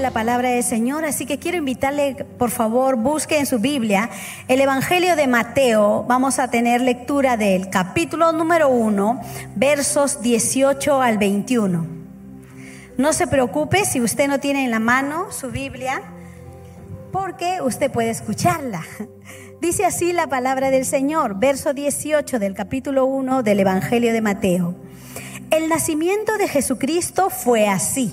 La palabra del Señor, así que quiero invitarle, por favor, busque en su Biblia el Evangelio de Mateo. Vamos a tener lectura del capítulo número 1, versos 18 al 21. No se preocupe si usted no tiene en la mano su Biblia, porque usted puede escucharla. Dice así la palabra del Señor, verso 18 del capítulo 1 del Evangelio de Mateo. El nacimiento de Jesucristo fue así.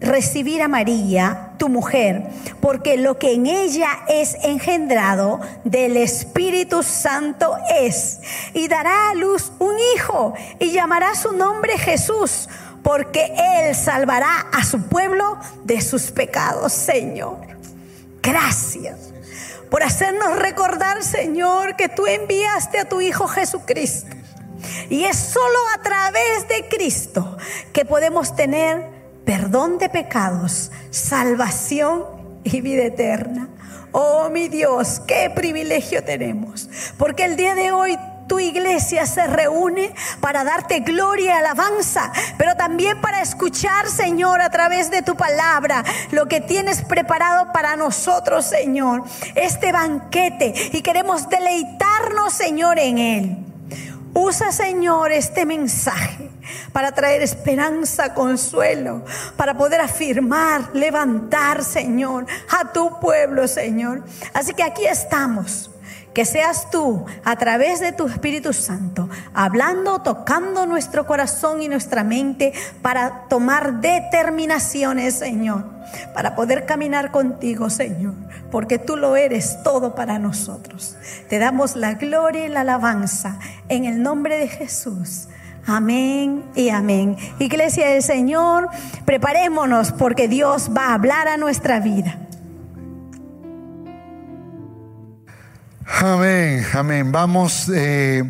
recibir a María, tu mujer, porque lo que en ella es engendrado del Espíritu Santo es, y dará a luz un hijo, y llamará su nombre Jesús, porque él salvará a su pueblo de sus pecados, Señor. Gracias por hacernos recordar, Señor, que tú enviaste a tu Hijo Jesucristo. Y es solo a través de Cristo que podemos tener perdón de pecados, salvación y vida eterna. Oh mi Dios, qué privilegio tenemos. Porque el día de hoy tu iglesia se reúne para darte gloria y alabanza, pero también para escuchar, Señor, a través de tu palabra, lo que tienes preparado para nosotros, Señor, este banquete. Y queremos deleitarnos, Señor, en él. Usa, Señor, este mensaje para traer esperanza, consuelo, para poder afirmar, levantar, Señor, a tu pueblo, Señor. Así que aquí estamos. Que seas tú, a través de tu Espíritu Santo, hablando, tocando nuestro corazón y nuestra mente para tomar determinaciones, Señor, para poder caminar contigo, Señor, porque tú lo eres todo para nosotros. Te damos la gloria y la alabanza en el nombre de Jesús. Amén y amén. Iglesia del Señor, preparémonos porque Dios va a hablar a nuestra vida. Amén, amén. Vamos eh,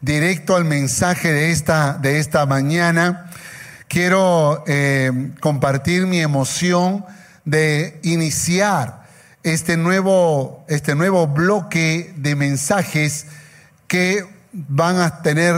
directo al mensaje de esta, de esta mañana. Quiero eh, compartir mi emoción de iniciar este nuevo, este nuevo bloque de mensajes que van a tener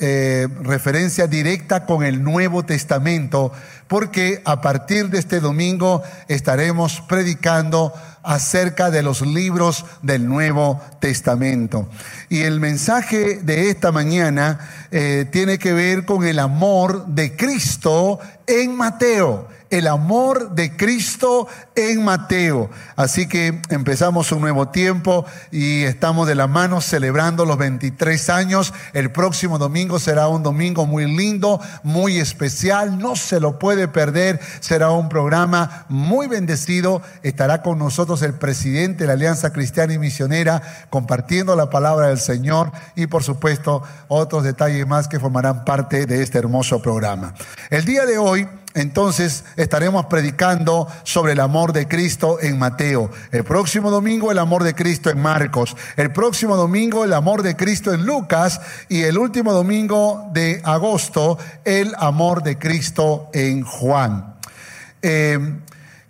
eh, referencia directa con el Nuevo Testamento, porque a partir de este domingo estaremos predicando acerca de los libros del Nuevo Testamento. Y el mensaje de esta mañana eh, tiene que ver con el amor de Cristo en Mateo el amor de Cristo en Mateo. Así que empezamos un nuevo tiempo y estamos de la mano celebrando los 23 años. El próximo domingo será un domingo muy lindo, muy especial, no se lo puede perder. Será un programa muy bendecido. Estará con nosotros el presidente de la Alianza Cristiana y Misionera compartiendo la palabra del Señor y por supuesto otros detalles más que formarán parte de este hermoso programa. El día de hoy entonces estaremos predicando sobre el amor de Cristo en Mateo. El próximo domingo el amor de Cristo en Marcos. El próximo domingo el amor de Cristo en Lucas. Y el último domingo de agosto el amor de Cristo en Juan. Eh,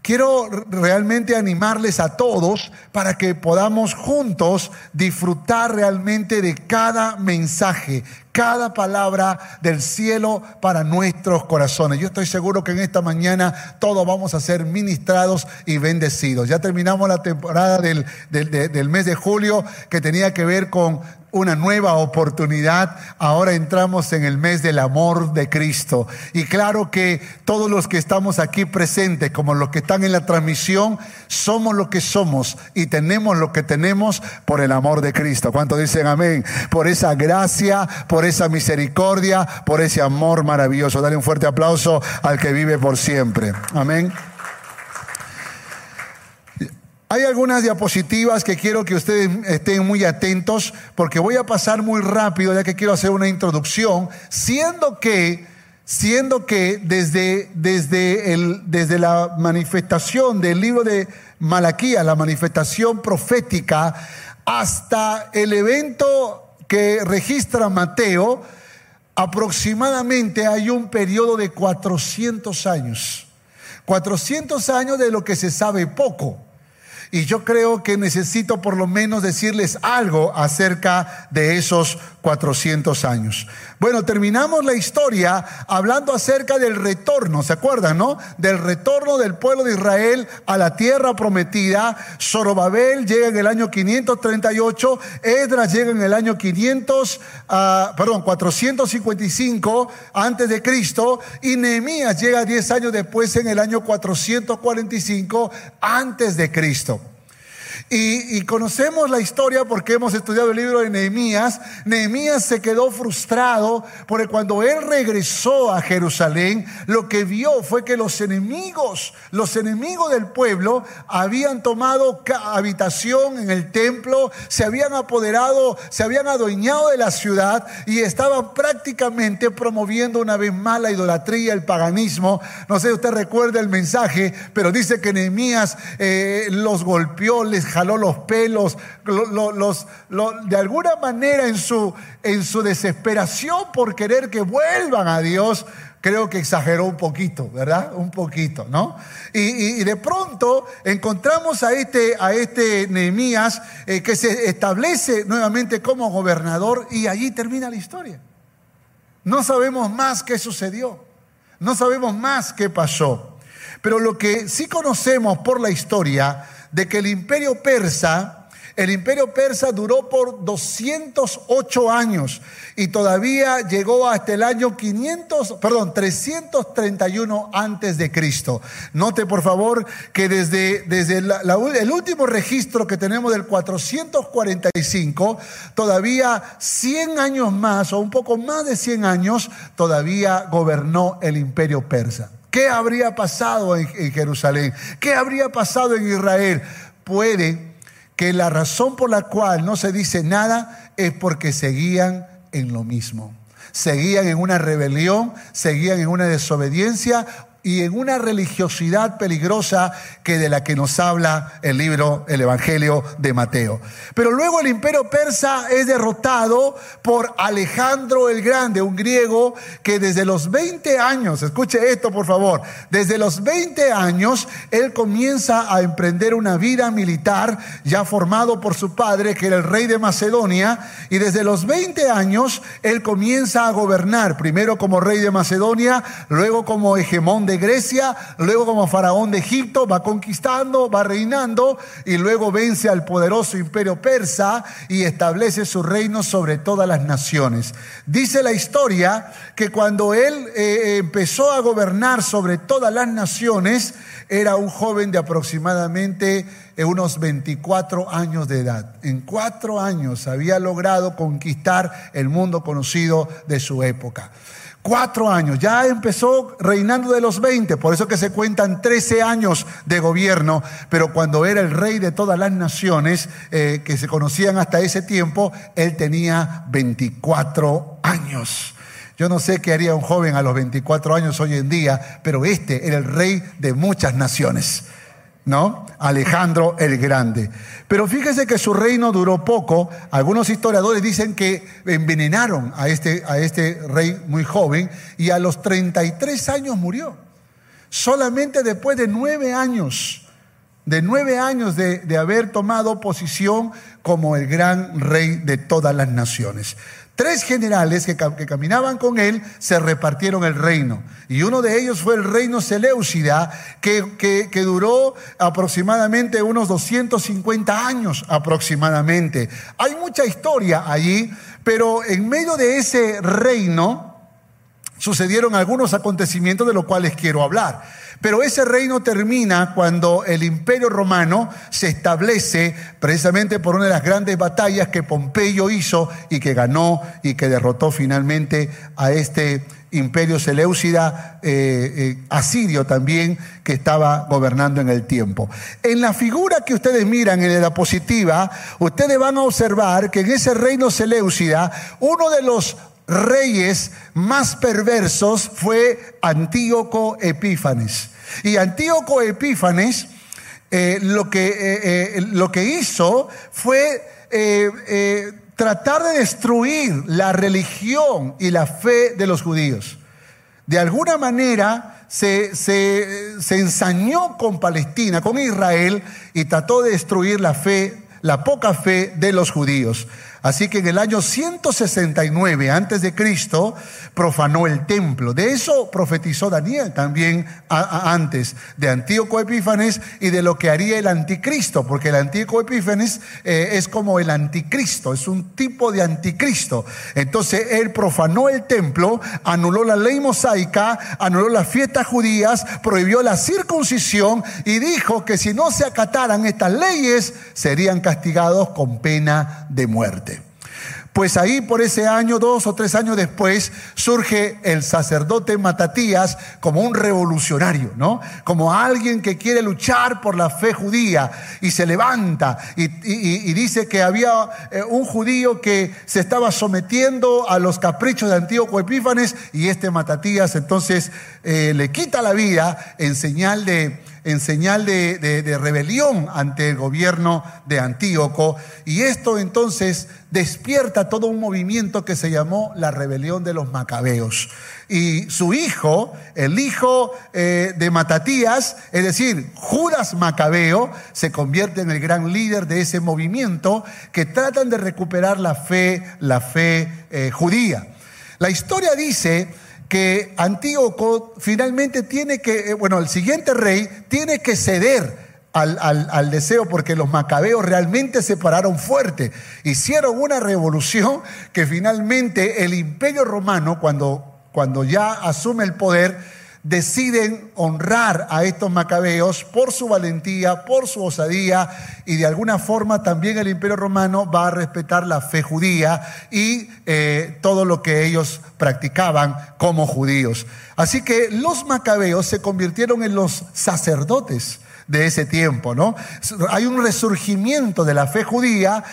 quiero realmente animarles a todos para que podamos juntos disfrutar realmente de cada mensaje, cada palabra del cielo para nuestros corazones. Yo estoy seguro que en esta mañana todos vamos a ser ministrados y bendecidos. Ya terminamos la temporada del, del, mes de julio que tenía que ver con una nueva oportunidad. Ahora entramos en el mes del amor de Cristo. Y claro que todos los que estamos aquí presentes, como los que están en la transmisión, somos lo que somos y tenemos lo que tenemos por el amor de Cristo. ¿Cuánto dicen amén? Por esa gracia, por esa misericordia, por ese amor maravilloso. Dale un fuerte aplauso al que vive por siempre. Amén. Hay algunas diapositivas que quiero que ustedes estén muy atentos porque voy a pasar muy rápido ya que quiero hacer una introducción, siendo que, siendo que desde, desde, el, desde la manifestación del libro de Malaquía, la manifestación profética, hasta el evento que registra Mateo, aproximadamente hay un periodo de 400 años. 400 años de lo que se sabe poco. Y yo creo que necesito por lo menos decirles algo acerca de esos 400 años. Bueno, terminamos la historia hablando acerca del retorno, ¿se acuerdan, no? Del retorno del pueblo de Israel a la tierra prometida. Zorobabel llega en el año 538, Edras llega en el año 500, ah, perdón, 455 antes de Cristo y Nehemías llega 10 años después en el año 445 antes de Cristo. Y, conocemos la historia porque hemos estudiado el libro de Nehemías. Nehemías se quedó frustrado porque cuando él regresó a Jerusalén, lo que vio fue que los enemigos, los enemigos del pueblo, habían tomado habitación en el templo, se habían apoderado, se habían adueñado de la ciudad y estaban prácticamente promoviendo una vez más la idolatría, el paganismo. No sé si usted recuerda el mensaje, pero dice que Nehemías eh, los golpeó, les jaló los pelos, los, de alguna manera en su, en su desesperación por querer que vuelvan a Dios, creo que exageró un poquito, ¿verdad? Un poquito, ¿no? Y, de pronto encontramos a este, a este Nehemías eh, que se establece nuevamente como gobernador y allí termina la historia. No sabemos más qué sucedió, no sabemos más qué pasó. Pero lo que sí conocemos por la historia de que el imperio persa, el imperio persa duró por 208 años y todavía llegó hasta el año 500, perdón, 331 antes de Cristo. Note por favor que desde, desde el último registro que tenemos del 445, todavía 100 años más o un poco más de 100 años, todavía gobernó el imperio persa. ¿Qué habría pasado en, Jerusalén? ¿Qué habría pasado en Israel? Puede que la razón por la cual no se dice nada es porque seguían en lo mismo. Seguían en una rebelión, seguían en una desobediencia y en una religiosidad peligrosa que de la que nos habla el libro, el Evangelio de Mateo. Pero luego el imperio persa es derrotado por Alejandro el Grande, un griego que desde los 20 años, escuche esto por favor, desde los 20 años él comienza a emprender una vida militar ya formado por su padre, que era el rey de Macedonia, y desde los 20 años él comienza a gobernar, primero como rey de Macedonia, luego como hegemón de Grecia, luego como faraón de Egipto, va conquistando, va reinando y luego vence al poderoso imperio persa y establece su reino sobre todas las naciones. Dice la historia que cuando él eh, empezó a gobernar sobre todas las naciones, era un joven de aproximadamente eh, unos 24 años de edad. En cuatro años había logrado conquistar el mundo conocido de su época. Cuatro años, ya empezó reinando de los 20, por eso que se cuentan 13 años de gobierno, pero cuando era el rey de todas las naciones eh, que se conocían hasta ese tiempo, él tenía 24 años. Yo no sé qué haría un joven a los 24 años hoy en día, pero este era el rey de muchas naciones. ¿No? Alejandro el Grande. Pero fíjese que su reino duró poco. Algunos historiadores dicen que envenenaron a este, a este rey muy joven y a los 33 años murió. Solamente después de nueve años, de nueve años de, de haber tomado posición como el gran rey de todas las naciones. Tres generales que, caminaban con él se repartieron el reino. Y uno de ellos fue el reino Seleucida, que, que, duró aproximadamente unos 250 años aproximadamente. Hay mucha historia allí, pero en medio de ese reino sucedieron algunos acontecimientos de los cuales quiero hablar. Pero ese reino termina cuando el imperio romano se establece precisamente por una de las grandes batallas que Pompeyo hizo y que ganó y que derrotó finalmente a este imperio Seleucida eh, eh, asirio también que estaba gobernando en el tiempo. En la figura que ustedes miran en la diapositiva, ustedes van a observar que en ese reino Seleucida, uno de los reyes más perversos fue Antíoco Epífanes. Y Antíoco Epífanes eh, lo, que, eh, eh, lo, que, hizo fue tratar de destruir la religión y la fe de los judíos. De alguna manera se, se, se ensañó con Palestina, con Israel, y trató de destruir la fe, la poca fe de los judíos. Así que en el año 169 antes de Cristo profanó el templo. De eso profetizó Daniel también antes de Antíoco Epífanes y de lo que haría el anticristo, porque el Antíoco Epífanes eh, es como el anticristo, es un tipo de anticristo. Entonces él profanó el templo, anuló la ley mosaica, anuló las fiestas judías, prohibió la circuncisión y dijo que si no se acataran estas leyes serían castigados con pena de muerte. Pues ahí por ese año, dos o tres años después, surge el sacerdote Matatías como un revolucionario, ¿no? Como alguien que quiere luchar por la fe judía y se levanta y, dice que había eh, un judío que se estaba sometiendo a los caprichos de Antíoco Epífanes y este Matatías entonces eh, le quita la vida en señal de en señal de, rebelión ante el gobierno de Antíoco. Y esto entonces despierta todo un movimiento que se llamó la rebelión de los macabeos. Y su hijo, el hijo eh, de Matatías, es decir, Judas Macabeo, se convierte en el gran líder de ese movimiento que tratan de recuperar la fe, la fe eh, judía. La historia dice que Antíoco finalmente tiene que, eh, bueno, el siguiente rey tiene que ceder al, deseo porque los macabeos realmente se pararon fuerte. Hicieron una revolución que finalmente el imperio romano, cuando, cuando ya asume el poder, deciden honrar a estos macabeos por su valentía, por su osadía y de alguna forma también el imperio romano va a respetar la fe judía y eh, todo lo que ellos practicaban como judíos. Así que los macabeos se convirtieron en los sacerdotes de ese tiempo, ¿no? Hay un resurgimiento de la fe judía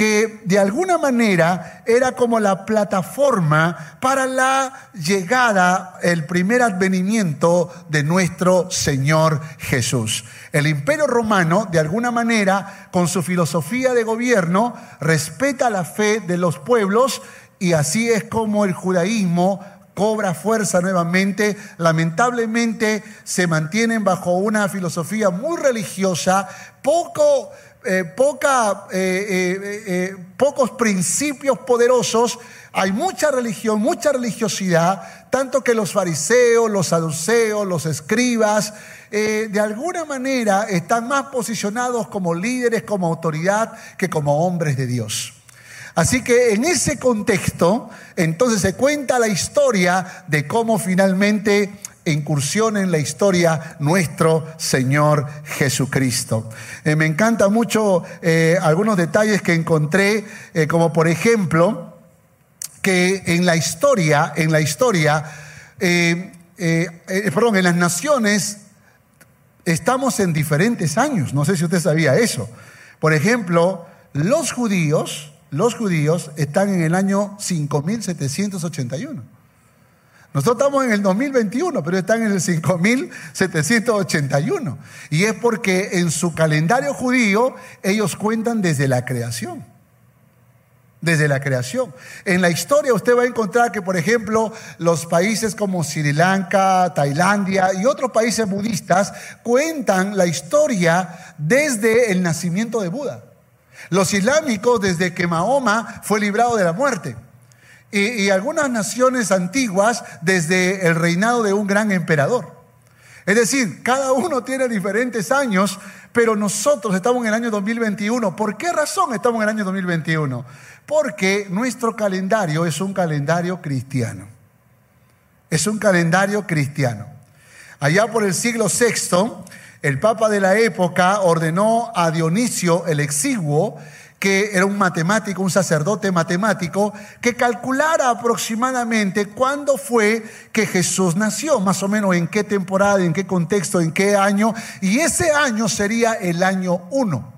que de alguna manera era como la plataforma para la llegada, el primer advenimiento de nuestro Señor Jesús. El imperio romano, de alguna manera, con su filosofía de gobierno, respeta la fe de los pueblos y así es como el judaísmo cobra fuerza nuevamente, lamentablemente se mantienen bajo una filosofía muy religiosa, poco eh, eh, eh, pocos principios poderosos, hay mucha religión, mucha religiosidad, tanto que los fariseos, los saduceos, los escribas, de alguna manera están más posicionados como líderes, como autoridad, que como hombres de Dios. Así que en ese contexto, entonces se cuenta la historia de cómo finalmente incursión en la historia nuestro Señor Jesucristo. Eh, me encanta mucho eh, algunos detalles que encontré, eh, como por ejemplo, que en la historia, en la historia, perdón, en las naciones estamos en diferentes años. No sé si usted sabía eso. Por ejemplo, los judíos, los judíos están en el año 5781. Nosotros estamos en el 2021, pero están en el 5781. Y es porque en su calendario judío ellos cuentan desde la creación. Desde la creación. En la historia usted va a encontrar que, por ejemplo, los países como Sri Lanka, Tailandia y otros países budistas cuentan la historia desde el nacimiento de Buda. Los islámicos desde que Mahoma fue librado de la muerte. Y, algunas naciones antiguas desde el reinado de un gran emperador. Es decir, cada uno tiene diferentes años, pero nosotros estamos en el año 2021. ¿Por qué razón estamos en el año 2021? Porque nuestro calendario es un calendario cristiano. Es un calendario cristiano. Allá por el siglo VI, el Papa de la época ordenó a Dionisio el Exiguo que era un matemático, un sacerdote matemático, que calculara aproximadamente cuándo fue que Jesús nació, más o menos en qué temporada, en qué contexto, en qué año, y ese año sería el año 1.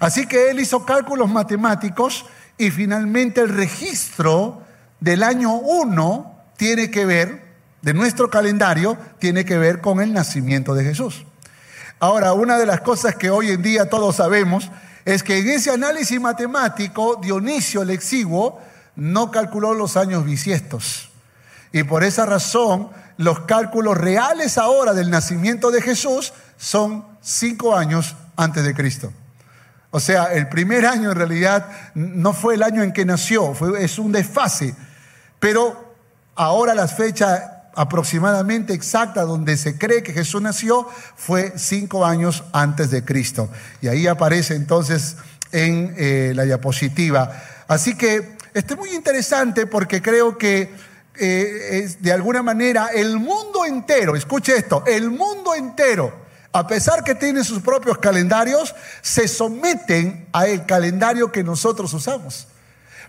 Así que él hizo cálculos matemáticos y finalmente el registro del año 1 tiene que ver, de nuestro calendario, tiene que ver con el nacimiento de Jesús. Ahora, una de las cosas que hoy en día todos sabemos es que en ese análisis matemático Dionisio el exiguo no calculó los años bisiestos. Y por esa razón los cálculos reales ahora del nacimiento de Jesús son cinco años antes de Cristo. O sea, el primer año en realidad no fue el año en que nació, es un desfase. Pero ahora las fechas aproximadamente exacta donde se cree que Jesús nació fue cinco años antes de Cristo. Y ahí aparece entonces en eh, la diapositiva. Así que este es muy interesante porque creo que eh, de alguna manera el mundo entero, escuche esto, el mundo entero, a pesar que tiene sus propios calendarios, se someten al calendario que nosotros usamos.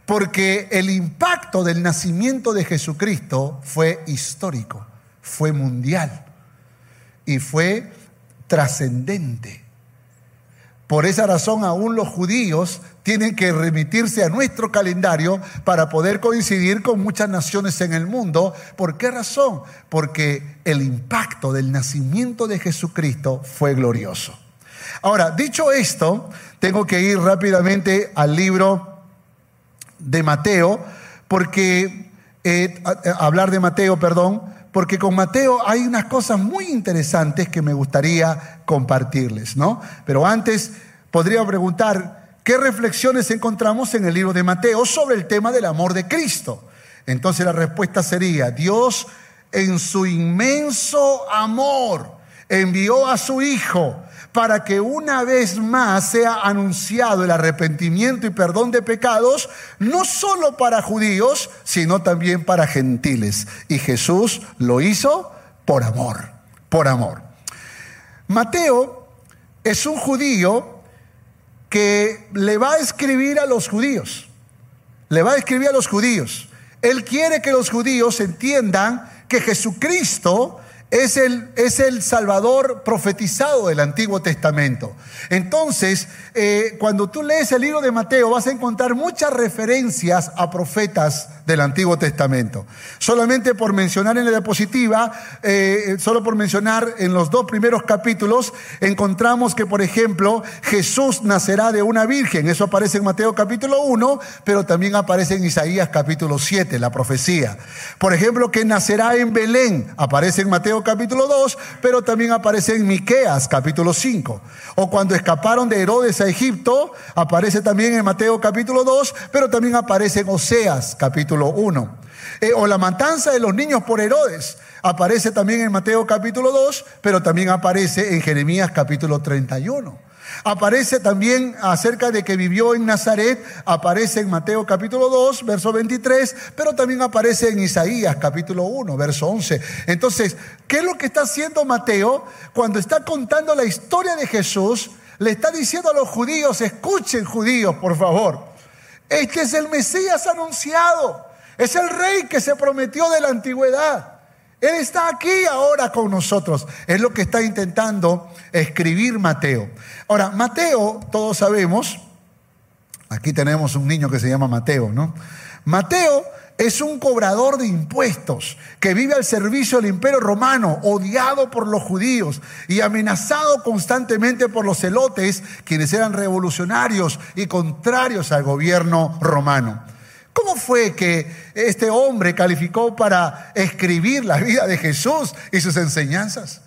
Porque el impacto del nacimiento de Jesucristo fue histórico, fue mundial y fue trascendente. Por esa razón aún los judíos tienen que remitirse a nuestro calendario para poder coincidir con muchas naciones en el mundo. ¿Por qué razón? Porque el impacto del nacimiento de Jesucristo fue glorioso. Ahora, dicho esto, tengo que ir rápidamente al libro de Mateo, porque, eh, hablar de Mateo, perdón, porque con Mateo hay unas cosas muy interesantes que me gustaría compartirles, ¿no? Pero antes podría preguntar, ¿qué reflexiones encontramos en el libro de Mateo sobre el tema del amor de Cristo? Entonces la respuesta sería, Dios en su inmenso amor envió a su Hijo para que una vez más sea anunciado el arrepentimiento y perdón de pecados, no solo para judíos, sino también para gentiles. Y Jesús lo hizo por amor, por amor. Mateo es un judío que le va a escribir a los judíos, le va a escribir a los judíos. Él quiere que los judíos entiendan que Jesucristo es el, es el Salvador profetizado del Antiguo Testamento. Entonces, eh, cuando tú lees el libro de Mateo, vas a encontrar muchas referencias a profetas del Antiguo Testamento. Solamente por mencionar en la diapositiva, eh, solo por mencionar en los dos primeros capítulos, encontramos que, por ejemplo, Jesús nacerá de una virgen. Eso aparece en Mateo capítulo 1, pero también aparece en Isaías capítulo 7, la profecía. Por ejemplo, que nacerá en Belén, aparece en Mateo capítulo 2, pero también aparece en Miqueas capítulo 5. O cuando escaparon de Herodes a Egipto, aparece también en Mateo capítulo 2, pero también aparece en Oseas capítulo 1. Eh, o la matanza de los niños por Herodes, aparece también en Mateo capítulo 2, pero también aparece en Jeremías capítulo 31. Aparece también acerca de que vivió en Nazaret, aparece en Mateo capítulo 2, verso 23, pero también aparece en Isaías capítulo 1, verso 11. Entonces, ¿qué es lo que está haciendo Mateo cuando está contando la historia de Jesús? Le está diciendo a los judíos, escuchen judíos, por favor, este es el Mesías anunciado, es el rey que se prometió de la antigüedad. Él está aquí ahora con nosotros. Es lo que está intentando escribir Mateo. Ahora, Mateo, todos sabemos, aquí tenemos un niño que se llama Mateo, ¿no? Mateo es un cobrador de impuestos que vive al servicio del imperio romano, odiado por los judíos y amenazado constantemente por los celotes, quienes eran revolucionarios y contrarios al gobierno romano. ¿Cómo fue que este hombre calificó para escribir la vida de Jesús y sus enseñanzas?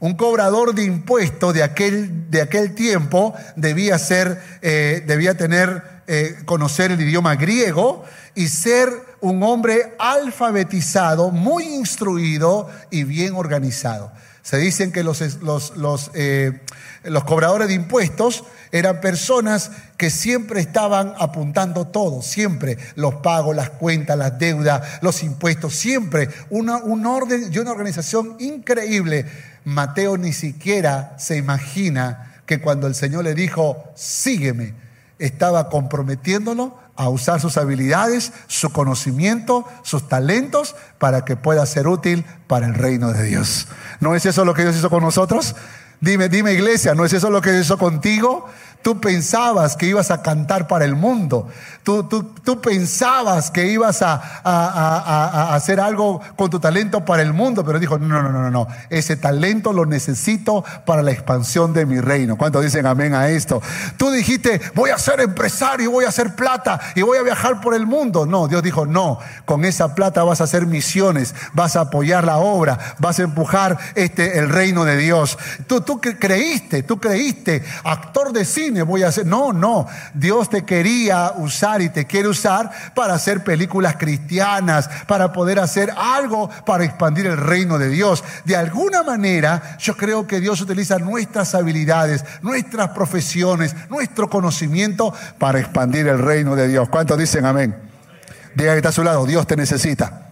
Un cobrador de impuestos de aquel, de aquel tiempo debía, ser, eh, debía tener eh, conocer el idioma griego y ser un hombre alfabetizado, muy instruido y bien organizado. Se dicen que los, los, eh, los, cobradores de impuestos eran personas que siempre estaban apuntando todo, siempre los pagos, las cuentas, las deudas, los impuestos, siempre una, un orden y una organización increíble. Mateo ni siquiera se imagina que cuando el Señor le dijo, sígueme, estaba comprometiéndolo a usar sus habilidades, su conocimiento, sus talentos para que pueda ser útil para el reino de Dios. ¿No es eso lo que Dios hizo con nosotros? Dime, dime iglesia, ¿no es eso lo que hizo contigo? Tú pensabas que ibas a cantar para el mundo. Tú, tú, tú pensabas que ibas a, a, hacer algo con tu talento para el mundo, pero dijo, no, no, no, no, no. Ese talento lo necesito para la expansión de mi reino. ¿Cuántos dicen amén a esto? Tú dijiste, voy a ser empresario, voy a hacer plata y voy a viajar por el mundo. No, Dios dijo, no, con esa plata vas a hacer misiones, vas a apoyar la obra, vas a empujar este, el reino de Dios. Tú, tú creíste, tú creíste, actor de cine voy a hacer. No, no. Dios te quería usar y te quiere usar para hacer películas cristianas, para poder hacer algo para expandir el reino de Dios. De alguna manera, yo creo que Dios utiliza nuestras habilidades, nuestras profesiones, nuestro conocimiento para expandir el reino de Dios. ¿Cuántos dicen amén? Diga que está a su lado, Dios te necesita.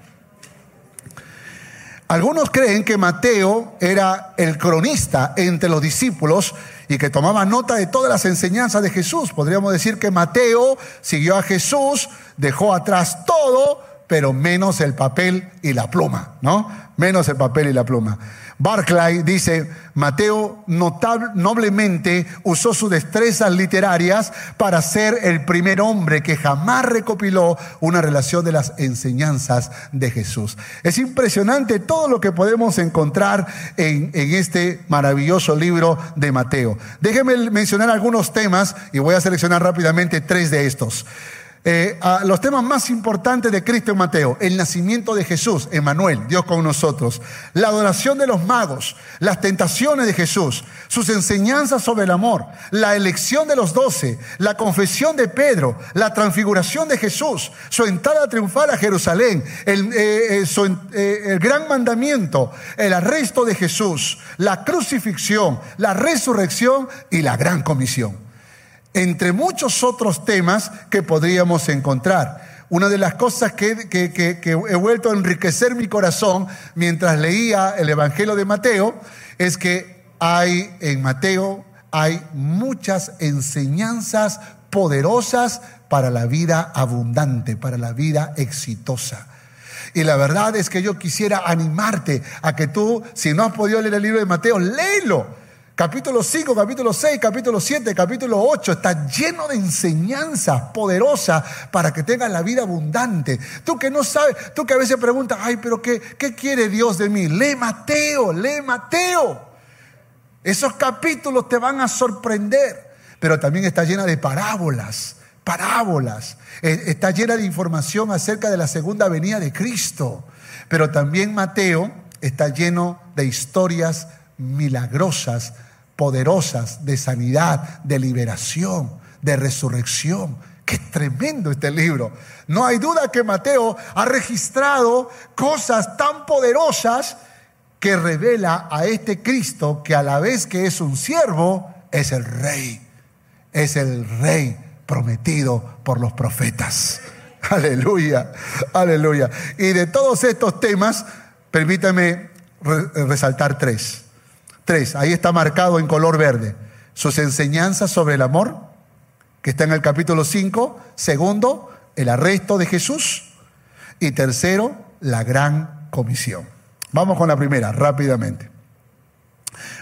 Algunos creen que Mateo era el cronista entre los discípulos y que tomaba nota de todas las enseñanzas de Jesús. Podríamos decir que Mateo siguió a Jesús, dejó atrás todo, pero menos el papel y la pluma, ¿no? Menos el papel y la pluma. Barclay dice, Mateo noblemente usó sus destrezas literarias para ser el primer hombre que jamás recopiló una relación de las enseñanzas de Jesús. Es impresionante todo lo que podemos encontrar en, en este maravilloso libro de Mateo. Déjenme mencionar algunos temas y voy a seleccionar rápidamente tres de estos. Eh, los temas más importantes de Cristo en Mateo, el nacimiento de Jesús, Emanuel, Dios con nosotros, la adoración de los magos, las tentaciones de Jesús, sus enseñanzas sobre el amor, la elección de los doce, la confesión de Pedro, la transfiguración de Jesús, su entrada triunfal a Jerusalén, el, eh, eh, el gran mandamiento, el arresto de Jesús, la crucifixión, la resurrección y la gran comisión entre muchos otros temas que podríamos encontrar. Una de las cosas que, he vuelto a enriquecer mi corazón mientras leía el Evangelio de Mateo es que hay en Mateo hay muchas enseñanzas poderosas para la vida abundante, para la vida exitosa. Y la verdad es que yo quisiera animarte a que tú, si no has podido leer el libro de Mateo, léelo Capítulo 5, capítulo 6, capítulo 7, capítulo 8 está lleno de enseñanzas poderosas para que tengas la vida abundante. Tú que no sabes, tú que a veces preguntas, ay, pero ¿qué, qué quiere Dios de mí? Lee Mateo, lee Mateo. Esos capítulos te van a sorprender, pero también está llena de parábolas, parábolas. Eh, está llena de información acerca de la segunda venida de Cristo. Pero también Mateo está lleno de historias milagrosas poderosas de sanidad, de liberación, de resurrección. Qué tremendo este libro. No hay duda que Mateo ha registrado cosas tan poderosas que revela a este Cristo que a la vez que es un siervo, es el rey. Es el rey prometido por los profetas. Aleluya, aleluya. Y de todos estos temas, permítame resaltar tres. Tres, ahí está marcado en color verde. Sus enseñanzas sobre el amor, que está en el capítulo 5. Segundo, el arresto de Jesús. Y tercero, la gran comisión. Vamos con la primera, rápidamente.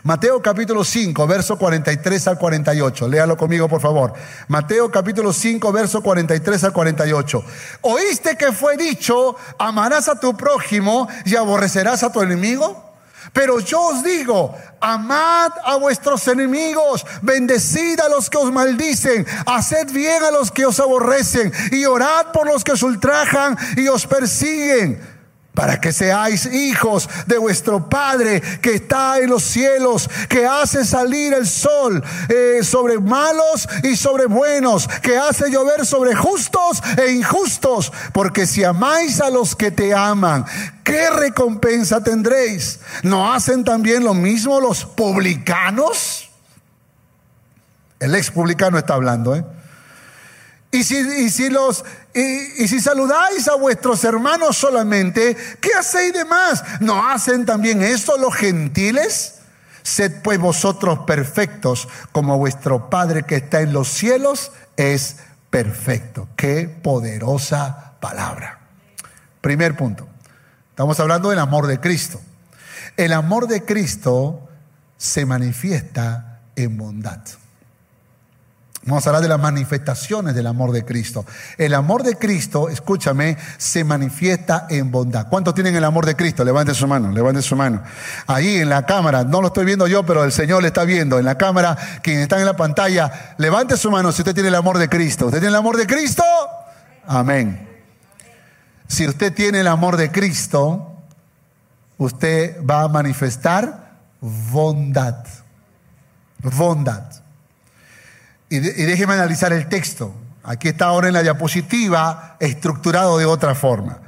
Mateo capítulo 5, verso 43 al 48. Léalo conmigo, por favor. Mateo capítulo 5, verso 43 al 48. ¿Oíste que fue dicho, amarás a tu prójimo y aborrecerás a tu enemigo? Pero yo os digo, amad a vuestros enemigos, bendecid a los que os maldicen, haced bien a los que os aborrecen y orad por los que os ultrajan y os persiguen para que seáis hijos de vuestro Padre que está en los cielos, que hace salir el sol eh, sobre malos y sobre buenos, que hace llover sobre justos e injustos, porque si amáis a los que te aman, ¿qué recompensa tendréis? ¿No hacen también lo mismo los publicanos? El ex publicano está hablando, ¿eh? Y si, si los, y, si saludáis a vuestros hermanos solamente, ¿qué hacéis de más? ¿No hacen también eso los gentiles? Sed pues vosotros perfectos, como vuestro Padre que está en los cielos es perfecto. Qué poderosa palabra. Primer punto. Estamos hablando del amor de Cristo. El amor de Cristo se manifiesta en bondad. Vamos a hablar de las manifestaciones del amor de Cristo. El amor de Cristo, escúchame, se manifiesta en bondad. ¿Cuántos tienen el amor de Cristo? Levante su mano, levante su mano. Ahí en la cámara, no lo estoy viendo yo, pero el Señor le está viendo. En la cámara, quienes están en la pantalla, levante su mano si usted tiene el amor de Cristo. ¿Usted tiene el amor de Cristo? Amén. Si usted tiene el amor de Cristo, usted va a manifestar bondad. Bondad. Y, déjeme analizar el texto. Aquí está ahora en la diapositiva, estructurado de otra forma.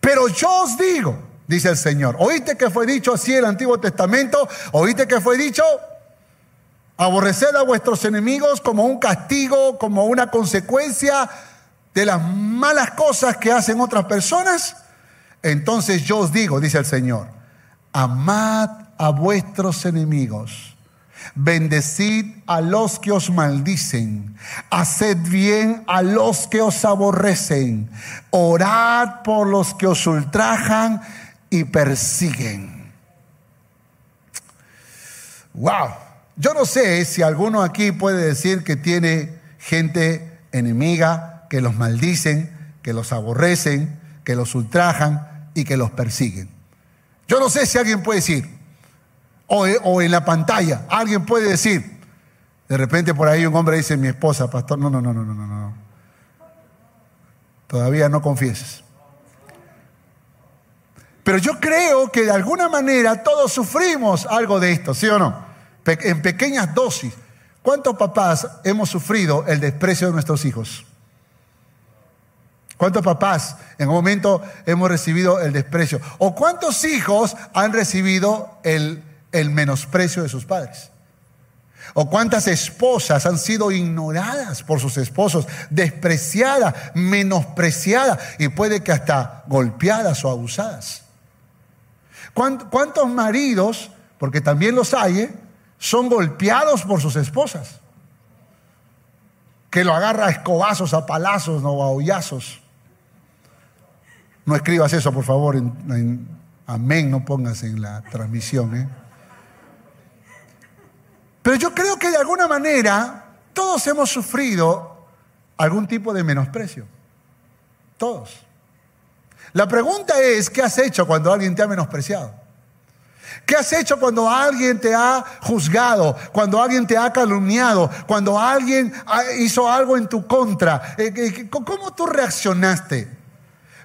Pero yo os digo, dice el Señor, oíste que fue dicho así el Antiguo Testamento, oíste que fue dicho, aborreced a vuestros enemigos como un castigo, como una consecuencia de las malas cosas que hacen otras personas. Entonces yo os digo, dice el Señor, amad a vuestros enemigos Bendecid a los que os maldicen, haced bien a los que os aborrecen, orad por los que os ultrajan y persiguen. Wow, yo no sé si alguno aquí puede decir que tiene gente enemiga, que los maldicen, que los aborrecen, que los ultrajan y que los persiguen. Yo no sé si alguien puede decir, o, en la pantalla. Alguien puede decir, de repente por ahí un hombre dice, mi esposa, pastor, no, no, no, no, no, no. Todavía no confieses. Pero yo creo que de alguna manera todos sufrimos algo de esto, ¿sí o no? en pequeñas dosis. ¿Cuántos papás hemos sufrido el desprecio de nuestros hijos? ¿Cuántos papás en un momento hemos recibido el desprecio? ¿O cuántos hijos han recibido el el menosprecio de sus padres. O cuántas esposas han sido ignoradas por sus esposos, despreciadas, menospreciadas y puede que hasta golpeadas o abusadas. ¿Cuántos maridos, porque también los hay, eh, son golpeados por sus esposas? Que lo agarra a escobazos, a palazos, no a hoyazos. No escribas eso, por favor, amén, no pongas en la transmisión. ¿eh? Pero yo creo que de alguna manera todos hemos sufrido algún tipo de menosprecio. Todos. La pregunta es, ¿qué has hecho cuando alguien te ha menospreciado? ¿Qué has hecho cuando alguien te ha juzgado, cuando alguien te ha calumniado, cuando alguien hizo algo en tu contra? Eh, eh, ¿Cómo tú reaccionaste?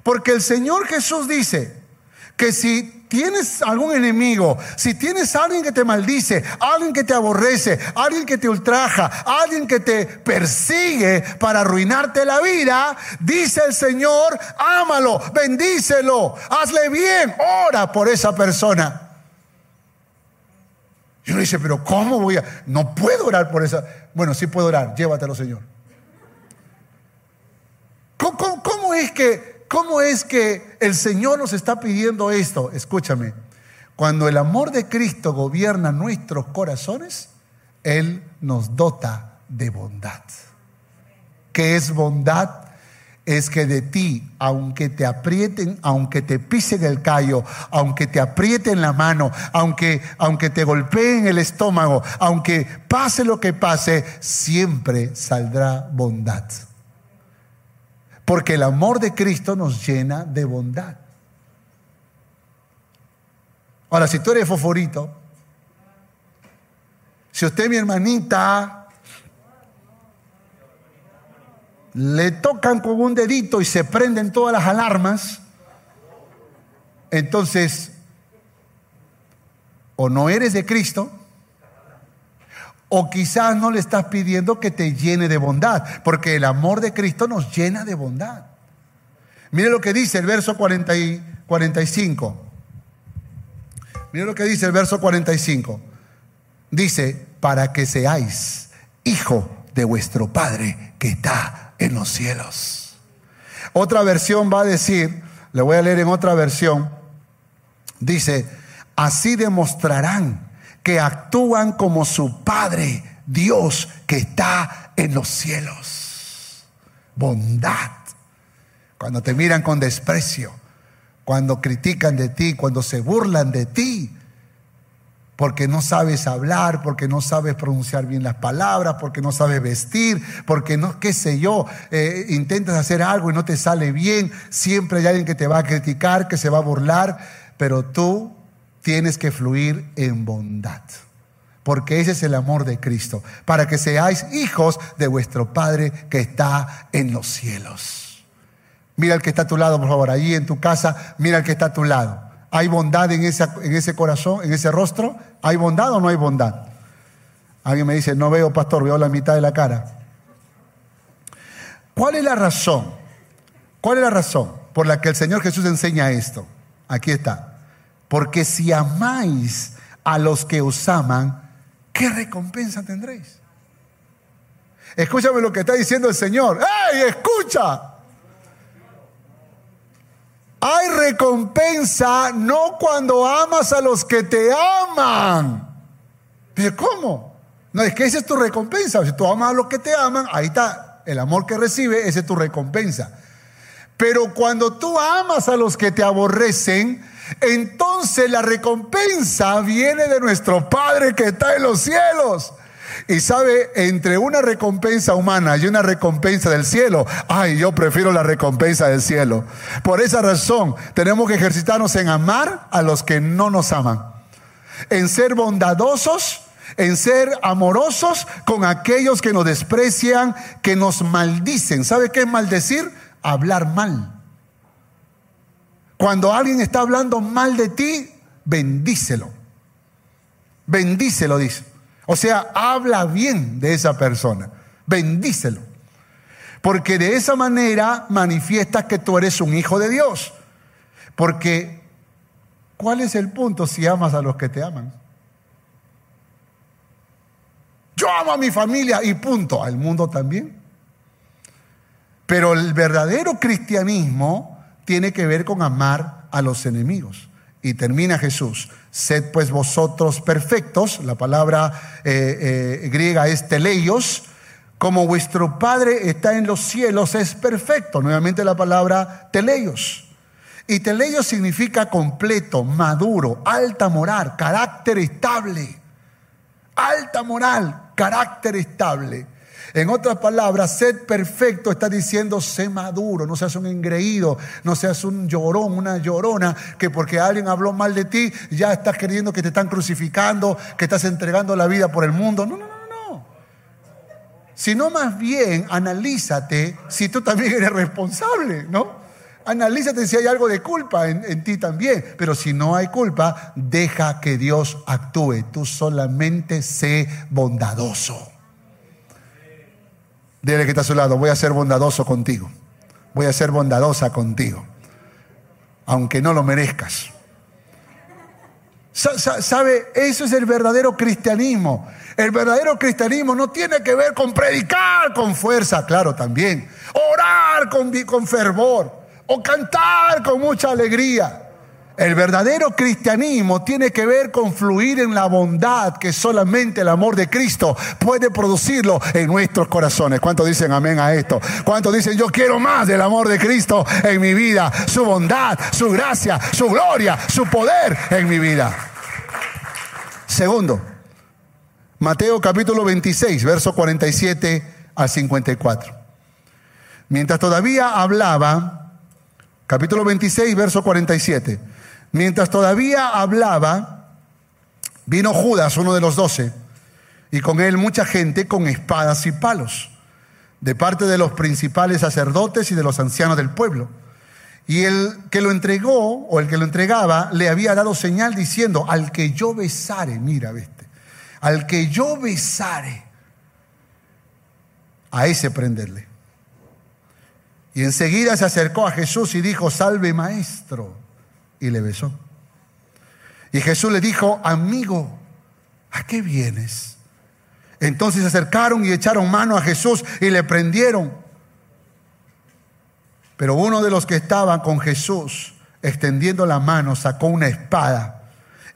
Porque el Señor Jesús dice que si tienes algún enemigo, si tienes alguien que te maldice, alguien que te aborrece, alguien que te ultraja, alguien que te persigue para arruinarte la vida, dice el Señor, ámalo, bendícelo, hazle bien, ora por esa persona. Y uno dice, pero ¿cómo voy a...? No puedo orar por esa... Bueno, sí puedo orar, llévatelo, Señor. cómo es que ¿Cómo es que el Señor nos está pidiendo esto? Escúchame, cuando el amor de Cristo gobierna nuestros corazones, Él nos dota de bondad. ¿Qué es bondad? Es que de ti, aunque te aprieten, aunque te pisen el callo, aunque te aprieten la mano, aunque, aunque te golpeen el estómago, aunque pase lo que pase, siempre saldrá bondad. Porque el amor de Cristo nos llena de bondad. Ahora, si tú eres foforito, si usted, mi hermanita, le tocan con un dedito y se prenden todas las alarmas, entonces o no eres de Cristo, o quizás no le estás pidiendo que te llene de bondad, porque el amor de Cristo nos llena de bondad. Mire lo que dice el verso 40 y 45. Mire lo que dice el verso 45. Dice, para que seáis hijo de vuestro Padre que está en los cielos. Otra versión va a decir, le voy a leer en otra versión, dice, así demostrarán que actúan como su Padre, Dios que está en los cielos. Bondad. Cuando te miran con desprecio, cuando critican de ti, cuando se burlan de ti, porque no sabes hablar, porque no sabes pronunciar bien las palabras, porque no sabes vestir, porque no, qué sé yo, eh, intentas hacer algo y no te sale bien, siempre hay alguien que te va a criticar, que se va a burlar, pero tú tienes que fluir en bondad. Porque ese es el amor de Cristo, para que seáis hijos de vuestro Padre que está en los cielos. Mira al que está a tu lado, por favor, allí en tu casa, mira al que está a tu lado. ¿Hay bondad en, en ese corazón, en ese rostro? ¿Hay bondad o no hay bondad? Alguien me dice, no veo, pastor, veo la mitad de la cara. ¿Cuál es la razón? ¿Cuál es la razón por la que el Señor Jesús enseña esto? Aquí está. Porque si amáis a los que os aman, ¿qué recompensa tendréis? Escúchame lo que está diciendo el Señor. ¡Ey, escucha! Hay recompensa no cuando amas a los que te aman. ¿Pero cómo? No, es que esa es tu recompensa. Si tú amas a los que te aman, ahí está el amor que recibe, esa es tu recompensa. Pero cuando tú amas a los que te aborrecen, entonces la recompensa viene de nuestro Padre que está en los cielos. Y sabe, entre una recompensa humana y una recompensa del cielo, ay, yo prefiero la recompensa del cielo. Por esa razón, tenemos que ejercitarnos en amar a los que no nos aman, en ser bondadosos, en ser amorosos con aquellos que nos desprecian, que nos maldicen. ¿Sabe qué es maldecir? Hablar mal. Cuando alguien está hablando mal de ti, bendícelo. Bendícelo, dice. O sea, habla bien de esa persona. Bendícelo. Porque de esa manera manifiestas que tú eres un hijo de Dios. Porque, ¿cuál es el punto si amas a los que te aman? Yo amo a mi familia y punto. Al mundo también. Pero el verdadero cristianismo tiene que ver con amar a los enemigos. Y termina Jesús, sed pues vosotros perfectos, la palabra eh, eh, griega es teleios, como vuestro Padre está en los cielos es perfecto, nuevamente la palabra teleios. Y teleios significa completo, maduro, alta moral, carácter estable. Alta moral, carácter estable. En otras palabras, sed perfecto está diciendo, sé maduro, no seas un engreído, no seas un llorón, una llorona, que porque alguien habló mal de ti, ya estás creyendo que te están crucificando, que estás entregando la vida por el mundo. No, no, no, no. Sino más bien, analízate si tú también eres responsable, ¿no? Analízate si hay algo de culpa en, en, ti también. Pero si no hay culpa, deja que Dios actúe. Tú solamente sé bondadoso. Dile que está a su lado, voy a ser bondadoso contigo. Voy a ser bondadosa contigo. Aunque no lo merezcas. ¿Sabe? Eso es el verdadero cristianismo. El verdadero cristianismo no tiene que ver con predicar con fuerza, claro, también. Orar con, con fervor. O cantar con mucha alegría. El verdadero cristianismo tiene que ver con fluir en la bondad que solamente el amor de Cristo puede producirlo en nuestros corazones. ¿Cuántos dicen amén a esto? ¿Cuántos dicen yo quiero más del amor de Cristo en mi vida? Su bondad, su gracia, su gloria, su poder en mi vida. Segundo, Mateo capítulo 26, verso 47 al 54. Mientras todavía hablaba, capítulo 26, verso 47. Mientras todavía hablaba, vino Judas, uno de los doce, y con él mucha gente con espadas y palos, de parte de los principales sacerdotes y de los ancianos del pueblo. Y el que lo entregó, o el que lo entregaba, le había dado señal diciendo, al que yo besare, mira, viste, al que yo besare, a ese prenderle. Y enseguida se acercó a Jesús y dijo, salve maestro, y le besó. Y Jesús le dijo, amigo, ¿a qué vienes? Entonces se acercaron y echaron mano a Jesús y le prendieron. Pero uno de los que estaban con Jesús, extendiendo la mano, sacó una espada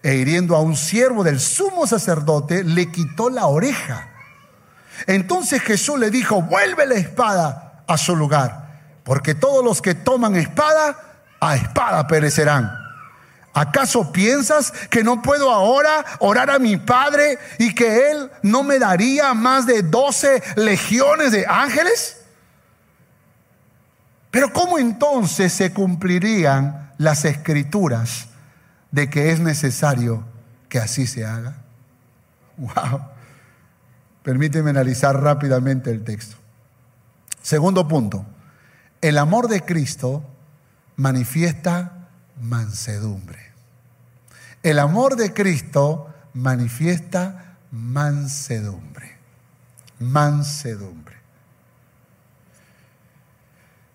e hiriendo a un siervo del sumo sacerdote, le quitó la oreja. Entonces Jesús le dijo, vuelve la espada a su lugar, porque todos los que toman espada, a espada perecerán. ¿Acaso piensas que no puedo ahora orar a mi Padre y que Él no me daría más de doce legiones de ángeles? Pero ¿cómo entonces se cumplirían las escrituras de que es necesario que así se haga? Wow. Permíteme analizar rápidamente el texto. Segundo punto, el amor de Cristo manifiesta mansedumbre. El amor de Cristo manifiesta mansedumbre. Mansedumbre.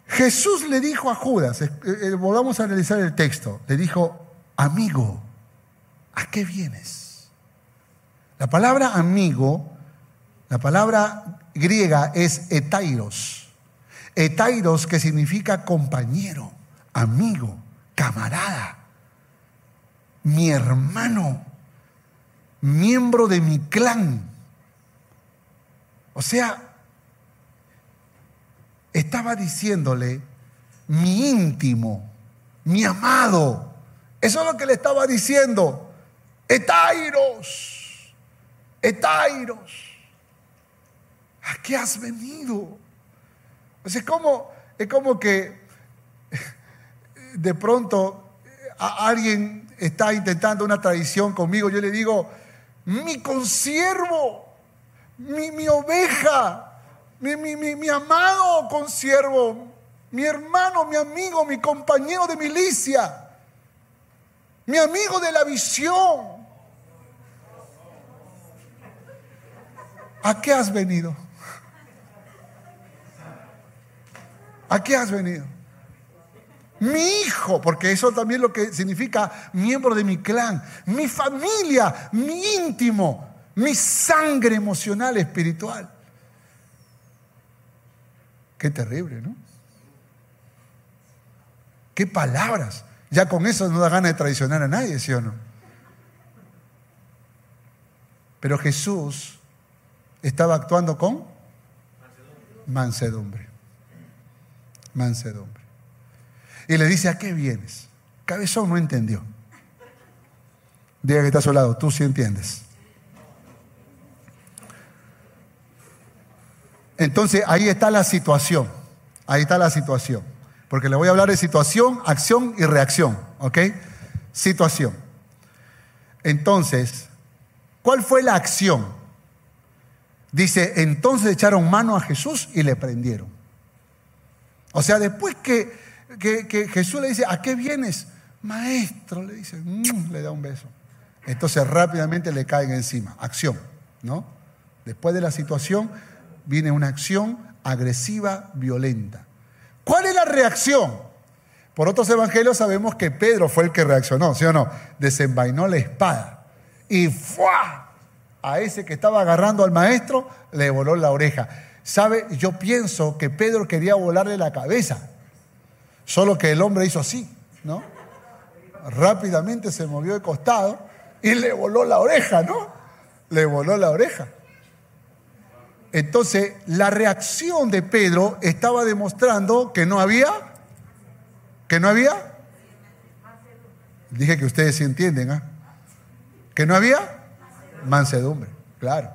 Jesús le dijo a Judas, eh, eh, volvamos a analizar el texto, le dijo, amigo, ¿a qué vienes? La palabra amigo, la palabra griega es etairos. Etairos que significa compañero, amigo, camarada, mi hermano, miembro de mi clan. O sea, estaba diciéndole, mi íntimo, mi amado. Eso es lo que le estaba diciendo. Etairos, Etairos, ¿a qué has venido? es, como, es como que de pronto alguien está intentando una tradición conmigo, yo le digo, mi consiervo, mi, mi oveja, mi, mi, amado consiervo, mi hermano, mi amigo, mi compañero de milicia, mi amigo de la visión. ¿A qué has venido? ¿A qué has venido? Mi hijo, porque eso también lo que significa miembro de mi clan, mi familia, mi íntimo, mi sangre emocional, espiritual. Qué terrible, ¿no? Qué palabras. Ya con eso no da ganas de traicionar a nadie, ¿sí o no? Pero Jesús estaba actuando con mansedumbre. Mansedumbre. Y le dice, ¿a qué vienes? Cabezón no entendió. Diga que está a su lado, tú sí entiendes. Entonces ahí está la situación, ahí está la situación. Porque le voy a hablar de situación, acción y reacción, ¿ok? Situación. Entonces, ¿cuál fue la acción? Dice, entonces echaron mano a Jesús y le prendieron. O sea, después que, que, Jesús le dice, ¿a qué vienes? Maestro, le dice, mm", le da un beso. Entonces rápidamente le caen encima. Acción, ¿no? Después de la situación, viene una acción agresiva, violenta. ¿Cuál es la reacción? Por otros evangelios sabemos que Pedro fue el que reaccionó, ¿sí o no? Desenvainó la espada y ¡fua! a ese que estaba agarrando al maestro le voló la oreja. ¿Sabe? Yo pienso que Pedro quería volarle la cabeza, solo que el hombre hizo así, ¿no? Rápidamente se movió de costado y le voló la oreja, ¿no? Le voló la oreja. Entonces, la reacción de Pedro estaba demostrando que no había, que no había. Dije que ustedes sí entienden, ¿ah? Que no había mansedumbre, claro.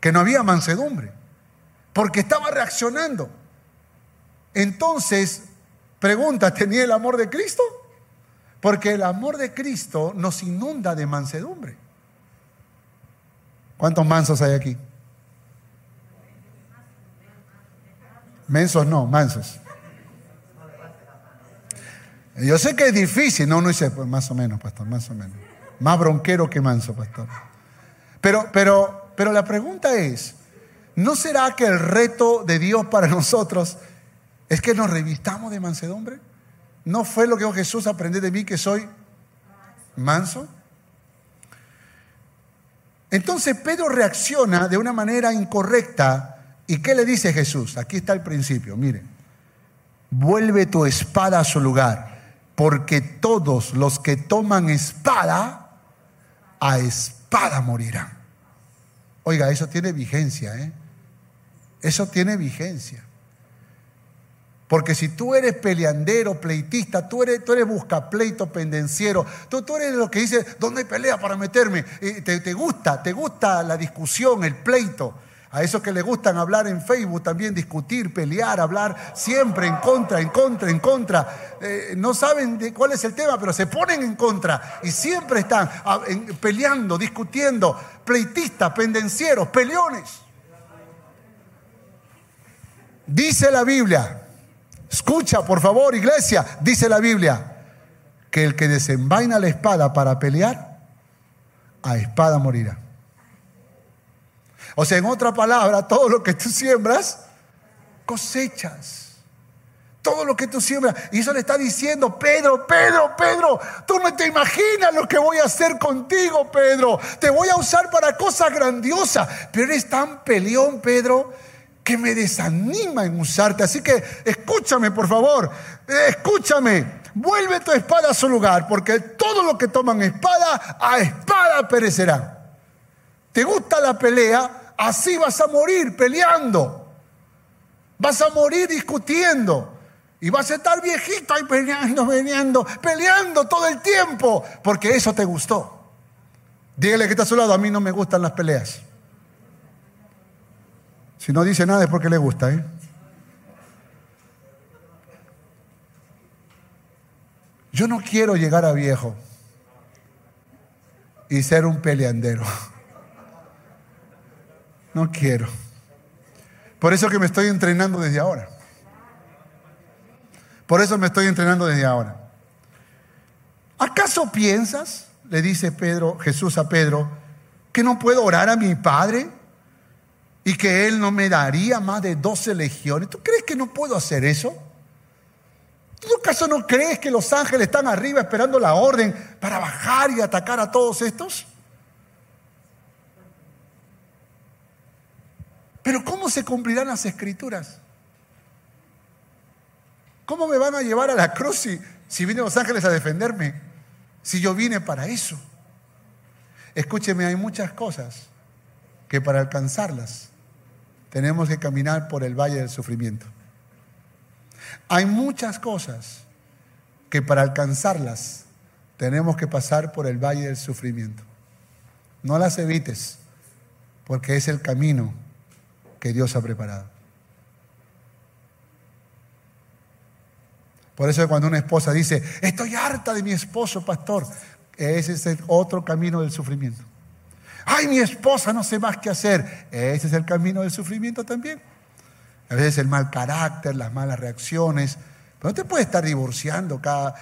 Que no había mansedumbre, porque estaba reaccionando. Entonces, pregunta, ¿tenía el amor de Cristo? Porque el amor de Cristo nos inunda de mansedumbre. ¿Cuántos mansos hay aquí? Mensos no, mansos. Yo sé que es difícil, no, no dice, pues más o menos, pastor, más o menos. Más bronquero que manso, pastor. Pero, pero, pero la pregunta es, ¿no será que el reto de Dios para nosotros es que nos revistamos de mansedumbre? ¿No fue lo que Jesús, aprended de mí que soy manso? Entonces Pedro reacciona de una manera incorrecta. ¿Y qué le dice Jesús? Aquí está el principio, miren. Vuelve tu espada a su lugar, porque todos los que toman espada, a espada morirán. Oiga, eso tiene vigencia, ¿eh? Eso tiene vigencia. Porque si tú eres peleandero, pleitista, tú eres, tú eres buscapleito, pendenciero, tú, tú eres lo que dice, ¿dónde hay pelea para meterme? te, te gusta, te gusta la discusión, el pleito. A esos que les gustan hablar en Facebook también, discutir, pelear, hablar siempre en contra, en contra, en contra. Eh, no saben de cuál es el tema, pero se ponen en contra y siempre están ah, peleando, discutiendo, pleitistas, pendencieros, peleones. Dice la Biblia, escucha por favor iglesia, dice la Biblia, que el que desenvaina la espada para pelear, a espada morirá. O sea, en otra palabra, todo lo que tú siembras, cosechas. Todo lo que tú siembras. Y eso le está diciendo, Pedro, Pedro, Pedro, tú no te imaginas lo que voy a hacer contigo, Pedro. Te voy a usar para cosas grandiosas. Pero eres tan peleón, Pedro, que me desanima en usarte. Así que escúchame, por favor, escúchame. Vuelve tu espada a su lugar, porque todo lo que toman espada, a espada perecerá. ¿Te gusta la pelea? así vas a morir peleando. Vas a morir discutiendo. Y vas a estar viejito ahí peleando, peleando, peleando todo el tiempo, porque eso te gustó. Dígale que está a su lado, a mí no me gustan las peleas. Si no dice nada es porque le gusta, ¿eh? Yo no quiero llegar a viejo y ser un peleandero. No quiero. Por eso que me estoy entrenando desde ahora. Por eso me estoy entrenando desde ahora. ¿Acaso piensas, le dice Pedro, Jesús a Pedro, que no puedo orar a mi Padre y que Él no me daría más de 12 legiones? ¿Tú crees que no puedo hacer eso? ¿Tú acaso no crees que los ángeles están arriba esperando la orden para bajar y atacar a todos estos? Pero ¿cómo se cumplirán las escrituras? ¿Cómo me van a llevar a la cruz si, si vienen los ángeles a defenderme? Si yo vine para eso. Escúcheme, hay muchas cosas que para alcanzarlas tenemos que caminar por el valle del sufrimiento. Hay muchas cosas que para alcanzarlas tenemos que pasar por el valle del sufrimiento. No las evites, porque es el camino que Dios ha preparado. Por eso cuando una esposa dice, estoy harta de mi esposo, pastor, ese es el otro camino del sufrimiento. Ay, mi esposa no sé más qué hacer. Ese es el camino del sufrimiento también. A veces el mal carácter, las malas reacciones, pero no te puedes estar divorciando cada,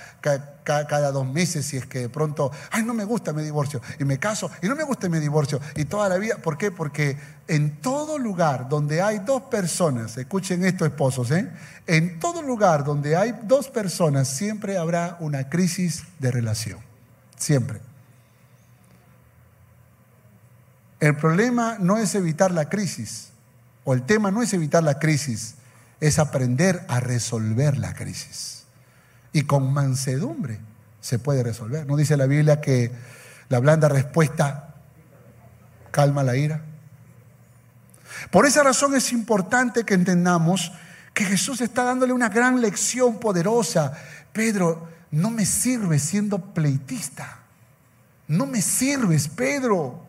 cada, dos meses si es que de pronto, ay, no me gusta, me divorcio. Y me caso, y no me gusta, me divorcio. Y toda la vida, ¿por qué? Porque en todo lugar donde hay dos personas, escuchen esto esposos, ¿eh? en todo lugar donde hay dos personas siempre habrá una crisis de relación. Siempre. El problema no es evitar la crisis, o el tema no es evitar la crisis, es aprender a resolver la crisis. Y con mansedumbre se puede resolver. ¿No dice la Biblia que la blanda respuesta calma la ira? Por esa razón es importante que entendamos que Jesús está dándole una gran lección poderosa. Pedro, no me sirves siendo pleitista. No me sirves, Pedro.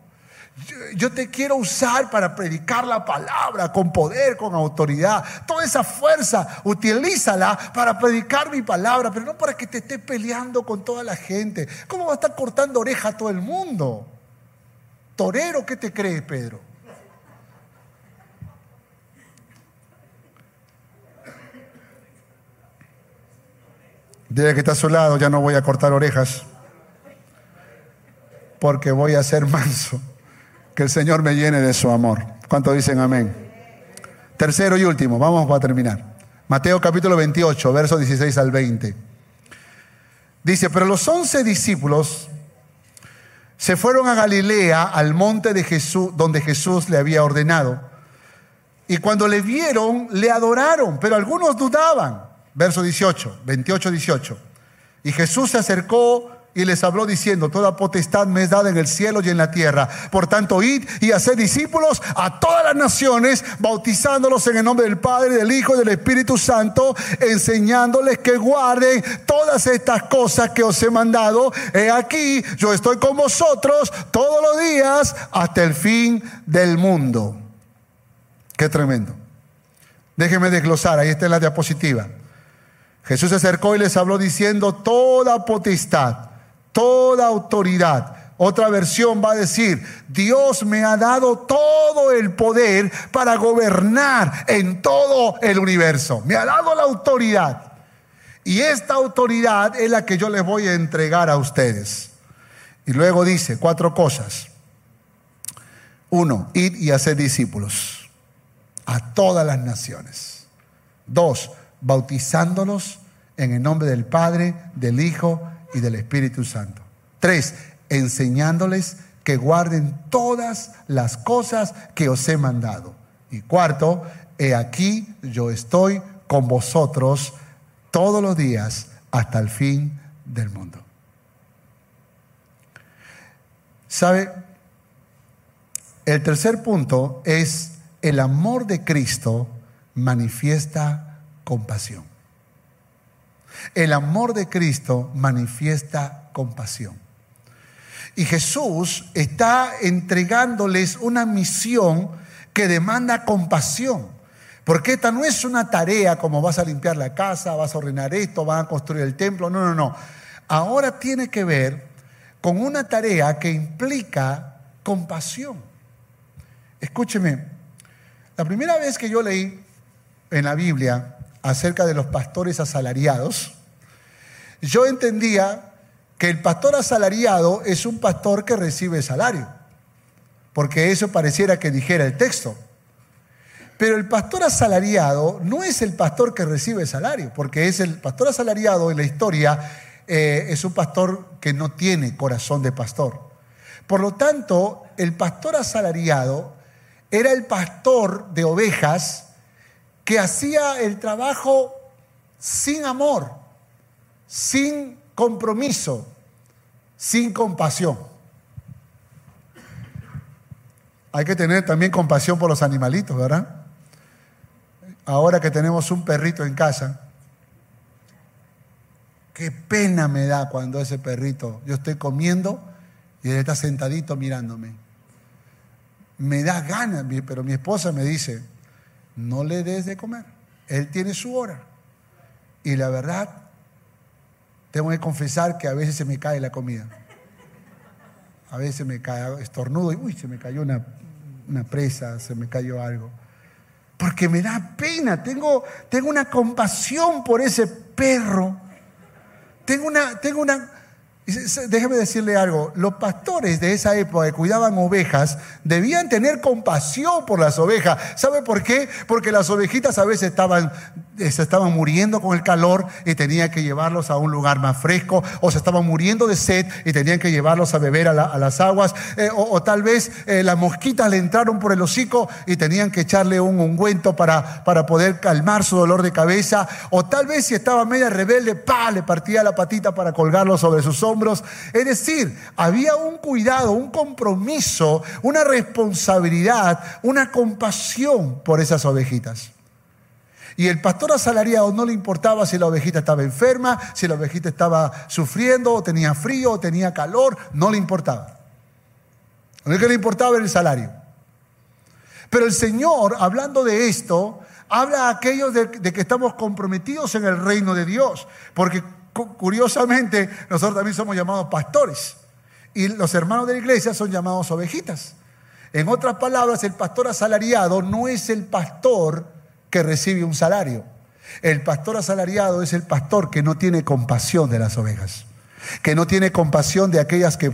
Yo te quiero usar para predicar la palabra con poder, con autoridad. Toda esa fuerza, utilízala para predicar mi palabra, pero no para que te esté peleando con toda la gente. ¿Cómo va a estar cortando oreja a todo el mundo? Torero, ¿qué te crees, Pedro? Dile que está a su lado, ya no voy a cortar orejas, porque voy a ser manso. Que el Señor me llene de su amor. ¿Cuánto dicen amén? Tercero y último, vamos para terminar. Mateo capítulo 28, versos 16 al 20. Dice, pero los once discípulos se fueron a Galilea, al monte de Jesús, donde Jesús le había ordenado. Y cuando le vieron, le adoraron, pero algunos dudaban. Verso 18, 28, 18. Y Jesús se acercó y les habló diciendo, toda potestad me es dada en el cielo y en la tierra. Por tanto, id y haced discípulos a todas las naciones, bautizándolos en el nombre del Padre, del Hijo y del Espíritu Santo, enseñándoles que guarden todas estas cosas que os he mandado. He aquí, yo estoy con vosotros todos los días hasta el fin del mundo. Qué tremendo. Déjenme desglosar, ahí está en la diapositiva. Jesús se acercó y les habló diciendo, toda potestad toda autoridad. Otra versión va a decir, Dios me ha dado todo el poder para gobernar en todo el universo. Me ha dado la autoridad. Y esta autoridad es la que yo les voy a entregar a ustedes. Y luego dice cuatro cosas. Uno, id y hacer discípulos a todas las naciones. Dos, bautizándolos en el nombre del Padre, del Hijo y del Espíritu Santo. Tres, enseñándoles que guarden todas las cosas que os he mandado. Y cuarto, he aquí yo estoy con vosotros todos los días hasta el fin del mundo. ¿Sabe? El tercer punto es el amor de Cristo manifiesta compasión. El amor de Cristo manifiesta compasión. Y Jesús está entregándoles una misión que demanda compasión. Porque esta no es una tarea como vas a limpiar la casa, vas a ordenar esto, vas a construir el templo. No, no, no. Ahora tiene que ver con una tarea que implica compasión. Escúcheme, la primera vez que yo leí en la Biblia acerca de los pastores asalariados, yo entendía que el pastor asalariado es un pastor que recibe salario, porque eso pareciera que dijera el texto. Pero el pastor asalariado no es el pastor que recibe salario, porque es el pastor asalariado en la historia eh, es un pastor que no tiene corazón de pastor. Por lo tanto, el pastor asalariado era el pastor de ovejas que hacía el trabajo sin amor, sin compromiso, sin compasión. Hay que tener también compasión por los animalitos, ¿verdad? Ahora que tenemos un perrito en casa, qué pena me da cuando ese perrito, yo estoy comiendo y él está sentadito mirándome. Me da ganas, pero mi esposa me dice, no le des de comer, él tiene su hora. Y la verdad, tengo que confesar que a veces se me cae la comida. A veces me cae estornudo y uy, se me cayó una, una presa, se me cayó algo. Porque me da pena, tengo, tengo una compasión por ese perro. Tengo una, tengo una, Déjeme decirle algo, los pastores de esa época que cuidaban ovejas debían tener compasión por las ovejas. ¿Sabe por qué? Porque las ovejitas a veces estaban, eh, se estaban muriendo con el calor y tenían que llevarlos a un lugar más fresco, o se estaban muriendo de sed y tenían que llevarlos a beber a, las aguas, eh, o, tal vez eh, las mosquitas le entraron por el hocico y tenían que echarle un ungüento para, para poder calmar su dolor de cabeza, o tal vez si estaba media rebelde, ¡pa! le partía la patita para colgarlo sobre sus hombros es decir, había un cuidado, un compromiso, una responsabilidad, una compasión por esas ovejitas. Y el pastor asalariado no le importaba si la ovejita estaba enferma, si la ovejita estaba sufriendo, o tenía frío, o tenía calor, no le importaba. Lo que le importaba era el salario. Pero el Señor, hablando de esto, habla a aquellos de, de, que estamos comprometidos en el reino de Dios. Porque curiosamente, nosotros también somos llamados pastores. Y los hermanos de la iglesia son llamados ovejitas. En otras palabras, el pastor asalariado no es el pastor que recibe un salario. El pastor asalariado es el pastor que no tiene compasión de las ovejas, que no tiene compasión de aquellas que,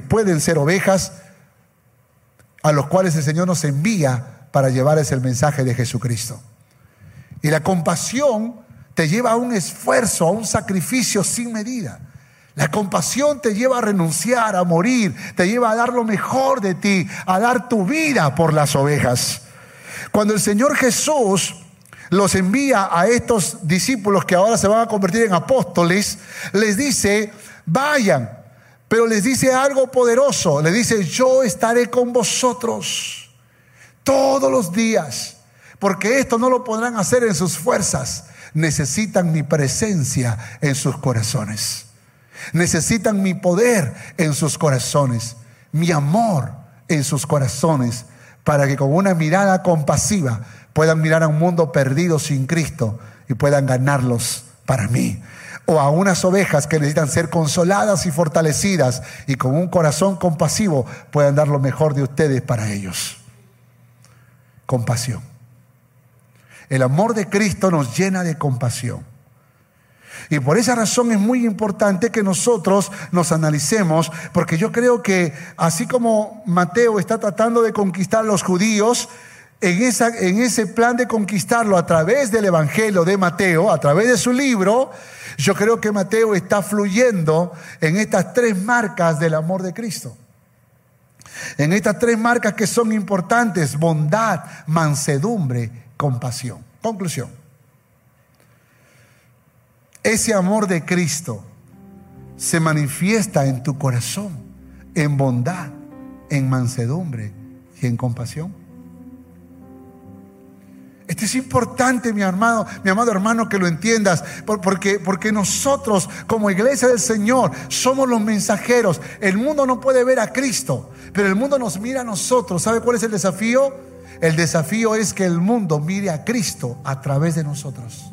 pueden ser ovejas, a los cuales el Señor nos envía para llevarles el mensaje de Jesucristo. Y la compasión te lleva a un esfuerzo, a un sacrificio sin medida. La compasión te lleva a renunciar, a morir, te lleva a dar lo mejor de ti, a dar tu vida por las ovejas. Cuando el Señor Jesús los envía a estos discípulos que ahora se van a convertir en apóstoles, les dice, vayan, pero les dice algo poderoso, les dice, yo estaré con vosotros todos los días, porque esto no lo podrán hacer en sus fuerzas, necesitan mi presencia en sus corazones. Necesitan mi poder en sus corazones, mi amor en sus corazones, para que con una mirada compasiva puedan mirar a un mundo perdido sin Cristo y puedan ganarlos para mí. O a unas ovejas que necesitan ser consoladas y fortalecidas y con un corazón compasivo puedan dar lo mejor de ustedes para ellos. Compasión. El amor de Cristo nos llena de compasión. Y por esa razón es muy importante que nosotros nos analicemos, porque yo creo que así como Mateo está tratando de conquistar a los judíos, en, esa, en ese plan de conquistarlo a través del Evangelio de Mateo, a través de su libro, yo creo que Mateo está fluyendo en estas tres marcas del amor de Cristo. En estas tres marcas que son importantes, bondad, mansedumbre, compasión. Conclusión. Ese amor de Cristo se manifiesta en tu corazón, en bondad, en mansedumbre y en compasión. Esto es importante, mi amado, mi amado hermano, que lo entiendas, porque, porque nosotros como iglesia del Señor somos los mensajeros. El mundo no puede ver a Cristo, pero el mundo nos mira a nosotros. ¿Sabe cuál es el desafío? El desafío es que el mundo mire a Cristo a través de nosotros.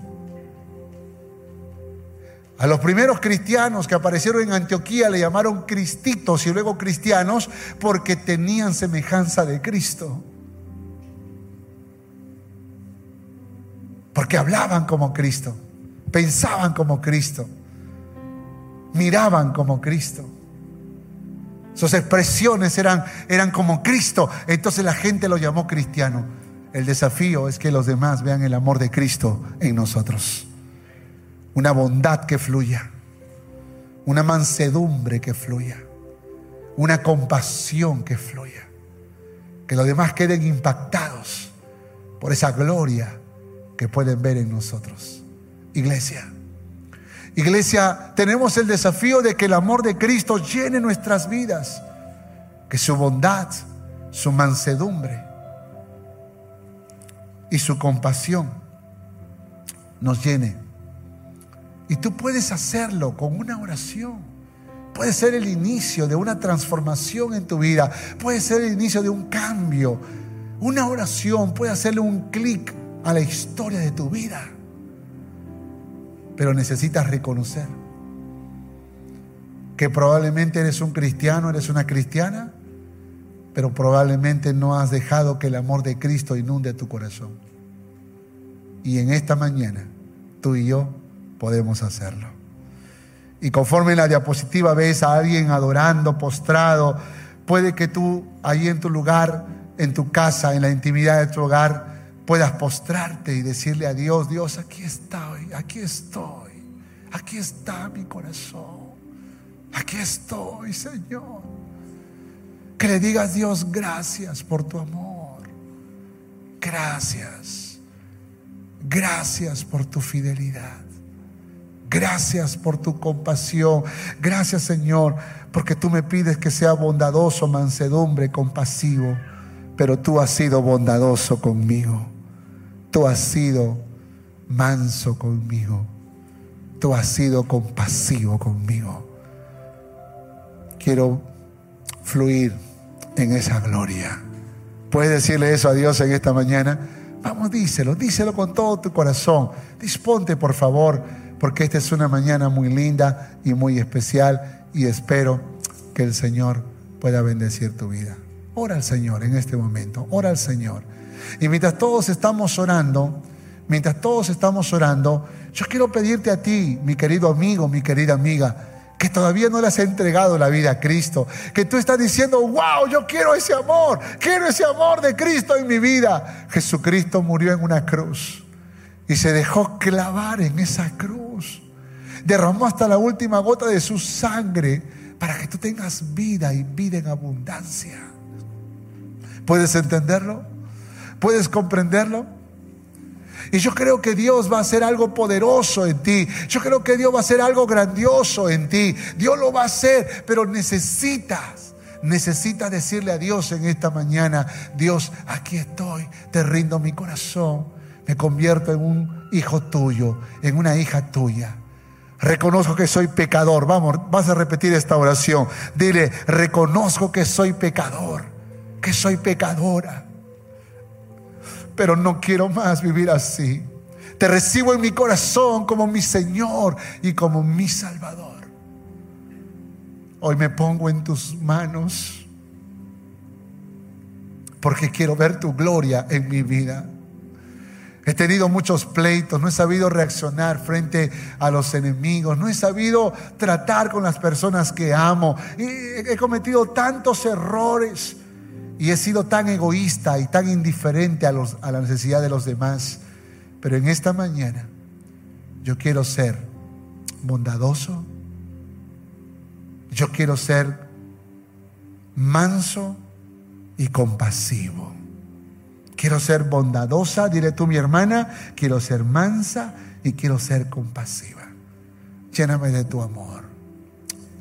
A los primeros cristianos que aparecieron en Antioquía le llamaron cristitos y luego cristianos porque tenían semejanza de Cristo. Porque hablaban como Cristo, pensaban como Cristo, miraban como Cristo. Sus expresiones eran, eran como Cristo. Entonces la gente lo llamó cristiano. El desafío es que los demás vean el amor de Cristo en nosotros una bondad que fluya, una mansedumbre que fluya, una compasión que fluya, que los demás queden impactados por esa gloria que pueden ver en nosotros. Iglesia, iglesia, tenemos el desafío de que el amor de Cristo llene nuestras vidas, que su bondad, su mansedumbre y su compasión nos llene y tú puedes hacerlo con una oración. Puede ser el inicio de una transformación en tu vida. Puede ser el inicio de un cambio. Una oración puede hacerle un clic a la historia de tu vida. Pero necesitas reconocer que probablemente eres un cristiano, eres una cristiana, pero probablemente no has dejado que el amor de Cristo inunde tu corazón. Y en esta mañana, tú y yo podemos hacerlo. Y conforme en la diapositiva ves a alguien adorando, postrado, puede que tú ahí en tu lugar, en tu casa, en la intimidad de tu hogar, puedas postrarte y decirle a Dios, Dios, aquí estoy, aquí estoy, aquí está mi corazón, aquí estoy, Señor. Que le digas, Dios, gracias por tu amor, gracias, gracias por tu fidelidad. Gracias por tu compasión. Gracias Señor, porque tú me pides que sea bondadoso, mansedumbre, compasivo. Pero tú has sido bondadoso conmigo. Tú has sido manso conmigo. Tú has sido compasivo conmigo. Quiero fluir en esa gloria. ¿Puedes decirle eso a Dios en esta mañana? Vamos, díselo, díselo con todo tu corazón. Disponte, por favor porque esta es una mañana muy linda y muy especial y espero que el Señor pueda bendecir tu vida. Ora al Señor en este momento, ora al Señor. Y mientras todos estamos orando, mientras todos estamos orando, yo quiero pedirte a ti, mi querido amigo, mi querida amiga, que todavía no le has entregado la vida a Cristo, que tú estás diciendo, wow, yo quiero ese amor, quiero ese amor de Cristo en mi vida. Jesucristo murió en una cruz y se dejó clavar en esa cruz. Derramó hasta la última gota de su sangre para que tú tengas vida y vida en abundancia. ¿Puedes entenderlo? ¿Puedes comprenderlo? Y yo creo que Dios va a hacer algo poderoso en ti. Yo creo que Dios va a hacer algo grandioso en ti. Dios lo va a hacer, pero necesitas, necesitas decirle a Dios en esta mañana, Dios, aquí estoy, te rindo mi corazón, me convierto en un hijo tuyo, en una hija tuya. Reconozco que soy pecador. Vamos, vas a repetir esta oración. Dile, reconozco que soy pecador, que soy pecadora pero no quiero más vivir así. Te recibo en mi corazón como mi Señor y como mi Salvador. Hoy me pongo en tus manos porque quiero ver tu gloria en mi vida. He tenido muchos pleitos, no he sabido reaccionar frente a los enemigos, no he sabido tratar con las personas que amo. Y he cometido tantos errores y he sido tan egoísta y tan indiferente a, los, a la necesidad de los demás. Pero en esta mañana yo quiero ser bondadoso, yo quiero ser manso y compasivo. Quiero ser bondadosa, diré tú mi hermana, quiero ser mansa y quiero ser compasiva. Lléname de tu amor.